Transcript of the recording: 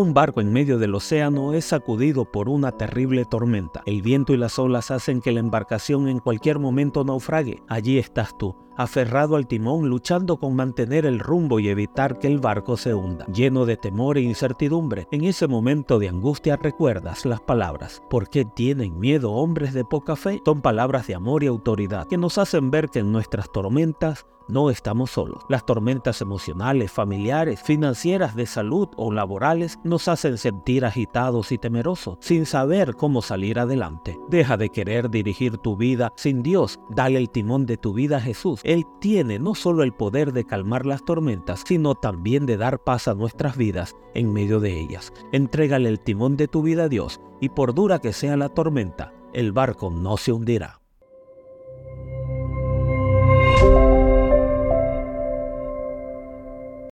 Un barco en medio del océano es sacudido por una terrible tormenta. El viento y las olas hacen que la embarcación en cualquier momento naufrague. Allí estás tú, aferrado al timón, luchando con mantener el rumbo y evitar que el barco se hunda. Lleno de temor e incertidumbre, en ese momento de angustia recuerdas las palabras. ¿Por qué tienen miedo hombres de poca fe? Son palabras de amor y autoridad que nos hacen ver que en nuestras tormentas no estamos solos. Las tormentas emocionales, familiares, financieras, de salud o laborales nos hacen sentir agitados y temerosos, sin saber cómo salir adelante. Deja de querer dirigir tu vida sin Dios. Dale el timón de tu vida a Jesús. Él tiene no solo el poder de calmar las tormentas, sino también de dar paz a nuestras vidas en medio de ellas. Entrégale el timón de tu vida a Dios y por dura que sea la tormenta, el barco no se hundirá.